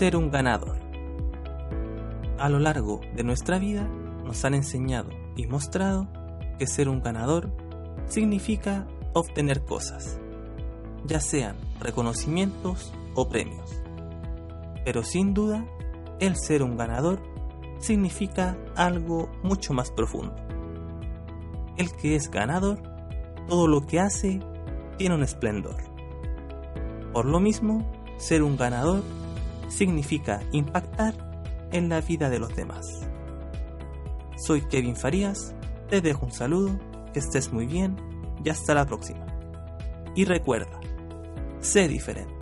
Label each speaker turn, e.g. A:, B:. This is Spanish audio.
A: Ser un ganador. A lo largo de nuestra vida nos han enseñado y mostrado que ser un ganador significa obtener cosas, ya sean reconocimientos o premios. Pero sin duda, el ser un ganador significa algo mucho más profundo. El que es ganador, todo lo que hace tiene un esplendor. Por lo mismo, ser un ganador significa impactar en la vida de los demás. Soy Kevin Farías, te dejo un saludo, que estés muy bien y hasta la próxima. Y recuerda, sé diferente.